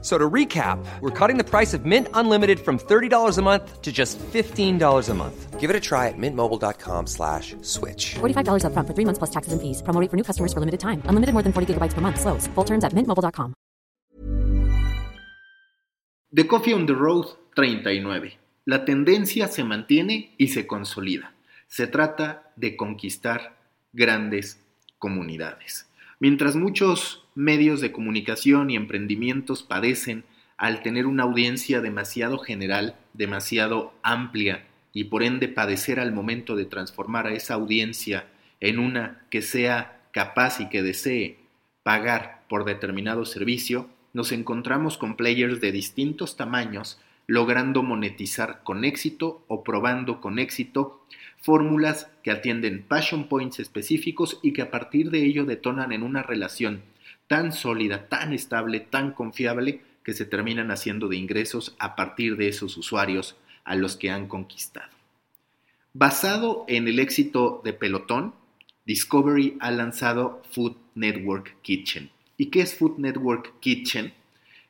So to recap, we're cutting the price of Mint Unlimited from $30 a month to just $15 a month. Give it a try at mintmobile.com slash switch. $45 upfront for three months plus taxes and fees. Promo rate for new customers for limited time. Unlimited more than 40 gigabytes per month. Slows. Full terms at mintmobile.com. The Coffee on the Road 39. La tendencia se mantiene y se consolida. Se trata de conquistar grandes comunidades. Mientras muchos medios de comunicación y emprendimientos padecen al tener una audiencia demasiado general, demasiado amplia y por ende padecer al momento de transformar a esa audiencia en una que sea capaz y que desee pagar por determinado servicio, nos encontramos con players de distintos tamaños logrando monetizar con éxito o probando con éxito fórmulas que atienden passion points específicos y que a partir de ello detonan en una relación tan sólida, tan estable, tan confiable, que se terminan haciendo de ingresos a partir de esos usuarios a los que han conquistado. Basado en el éxito de Pelotón, Discovery ha lanzado Food Network Kitchen. ¿Y qué es Food Network Kitchen?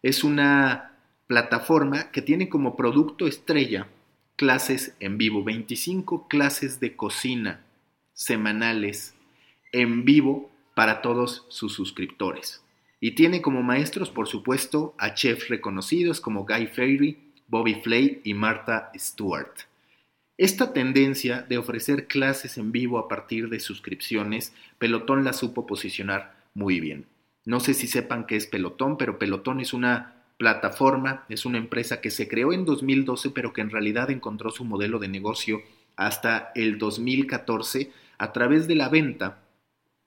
Es una plataforma que tiene como producto estrella clases en vivo, 25 clases de cocina semanales en vivo para todos sus suscriptores. Y tiene como maestros, por supuesto, a chefs reconocidos como Guy Fieri, Bobby Flay y Martha Stewart. Esta tendencia de ofrecer clases en vivo a partir de suscripciones, Pelotón la supo posicionar muy bien. No sé si sepan qué es Pelotón, pero Pelotón es una plataforma, es una empresa que se creó en 2012, pero que en realidad encontró su modelo de negocio hasta el 2014 a través de la venta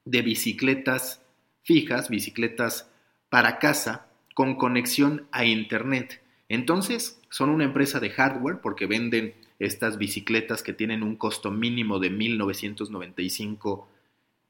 de bicicletas fijas, bicicletas para casa con conexión a Internet. Entonces, son una empresa de hardware porque venden estas bicicletas que tienen un costo mínimo de 1.995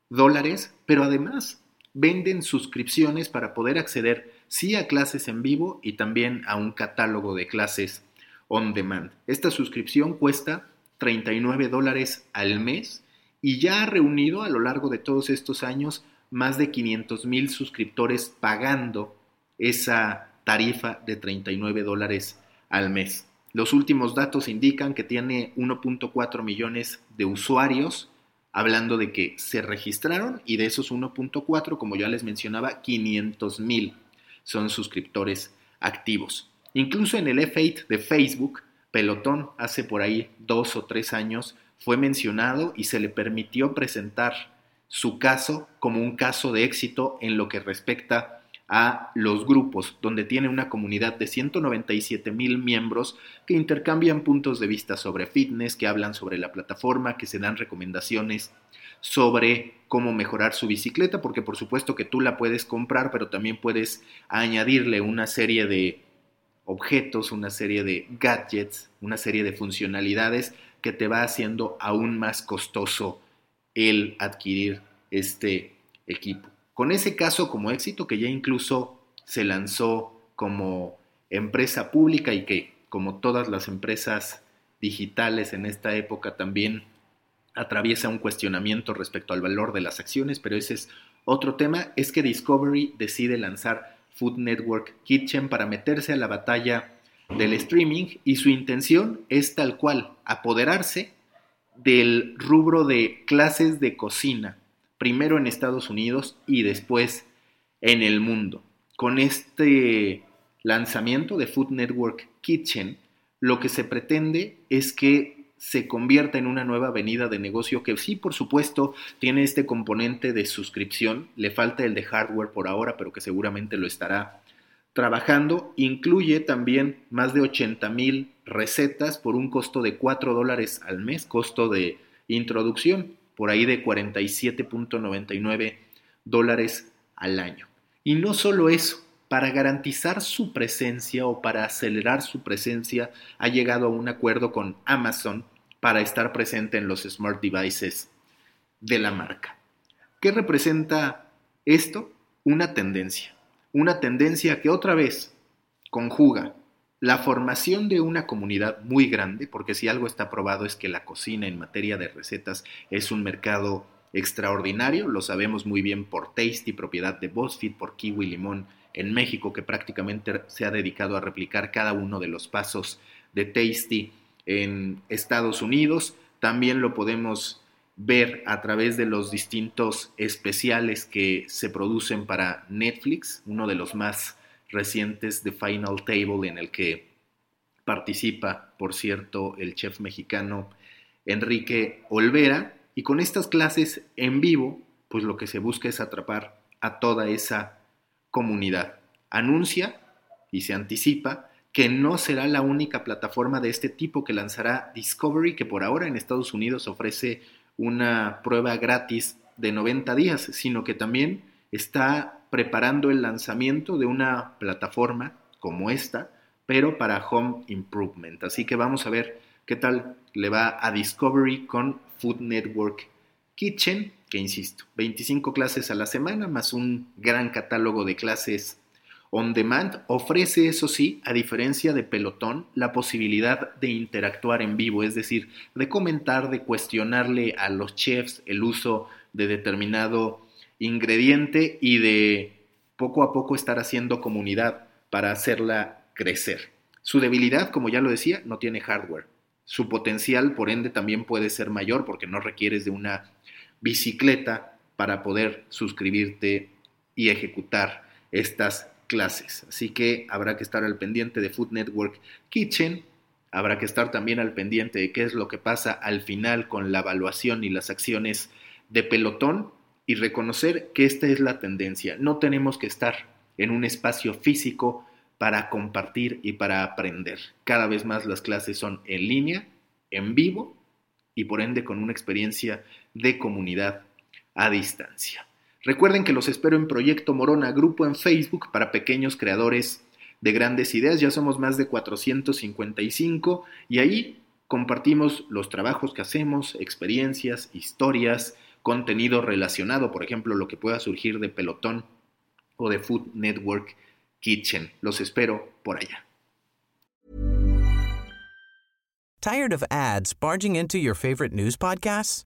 dólares, pero además venden suscripciones para poder acceder sí a clases en vivo y también a un catálogo de clases on demand. Esta suscripción cuesta 39 dólares al mes y ya ha reunido a lo largo de todos estos años más de 500 mil suscriptores pagando esa tarifa de 39 dólares al mes. Los últimos datos indican que tiene 1.4 millones de usuarios, hablando de que se registraron y de esos 1.4, como ya les mencionaba, 500 mil son suscriptores activos. Incluso en el F8 de Facebook, Pelotón hace por ahí dos o tres años fue mencionado y se le permitió presentar su caso como un caso de éxito en lo que respecta a los grupos, donde tiene una comunidad de 197 mil miembros que intercambian puntos de vista sobre fitness, que hablan sobre la plataforma, que se dan recomendaciones sobre cómo mejorar su bicicleta, porque por supuesto que tú la puedes comprar, pero también puedes añadirle una serie de objetos, una serie de gadgets, una serie de funcionalidades que te va haciendo aún más costoso el adquirir este equipo. Con ese caso como éxito que ya incluso se lanzó como empresa pública y que como todas las empresas digitales en esta época también atraviesa un cuestionamiento respecto al valor de las acciones, pero ese es otro tema, es que Discovery decide lanzar Food Network Kitchen para meterse a la batalla del streaming y su intención es tal cual, apoderarse del rubro de clases de cocina, primero en Estados Unidos y después en el mundo. Con este lanzamiento de Food Network Kitchen, lo que se pretende es que se convierta en una nueva avenida de negocio que sí, por supuesto, tiene este componente de suscripción, le falta el de hardware por ahora, pero que seguramente lo estará trabajando incluye también más de 80 mil recetas por un costo de 4 dólares al mes, costo de introducción, por ahí de 47.99 dólares al año. Y no solo eso, para garantizar su presencia o para acelerar su presencia, ha llegado a un acuerdo con Amazon para estar presente en los smart devices de la marca. ¿Qué representa esto? Una tendencia una tendencia que otra vez conjuga la formación de una comunidad muy grande, porque si algo está probado es que la cocina en materia de recetas es un mercado extraordinario, lo sabemos muy bien por Tasty, propiedad de BuzzFeed, por Kiwi Limón en México, que prácticamente se ha dedicado a replicar cada uno de los pasos de Tasty en Estados Unidos. También lo podemos ver a través de los distintos especiales que se producen para Netflix, uno de los más recientes de Final Table en el que participa, por cierto, el chef mexicano Enrique Olvera. Y con estas clases en vivo, pues lo que se busca es atrapar a toda esa comunidad. Anuncia y se anticipa que no será la única plataforma de este tipo que lanzará Discovery, que por ahora en Estados Unidos ofrece una prueba gratis de 90 días, sino que también está preparando el lanzamiento de una plataforma como esta, pero para Home Improvement. Así que vamos a ver qué tal le va a Discovery con Food Network Kitchen, que insisto, 25 clases a la semana más un gran catálogo de clases On Demand ofrece, eso sí, a diferencia de Pelotón, la posibilidad de interactuar en vivo, es decir, de comentar, de cuestionarle a los chefs el uso de determinado ingrediente y de poco a poco estar haciendo comunidad para hacerla crecer. Su debilidad, como ya lo decía, no tiene hardware. Su potencial, por ende, también puede ser mayor porque no requieres de una bicicleta para poder suscribirte y ejecutar estas clases. Así que habrá que estar al pendiente de Food Network Kitchen. Habrá que estar también al pendiente de qué es lo que pasa al final con la evaluación y las acciones de pelotón y reconocer que esta es la tendencia. No tenemos que estar en un espacio físico para compartir y para aprender. Cada vez más las clases son en línea, en vivo y por ende con una experiencia de comunidad a distancia. Recuerden que los espero en Proyecto Morona, grupo en Facebook para pequeños creadores de grandes ideas. Ya somos más de 455 y ahí compartimos los trabajos que hacemos, experiencias, historias, contenido relacionado, por ejemplo, lo que pueda surgir de Pelotón o de Food Network Kitchen. Los espero por allá. Tired of ads barging into your favorite news podcasts?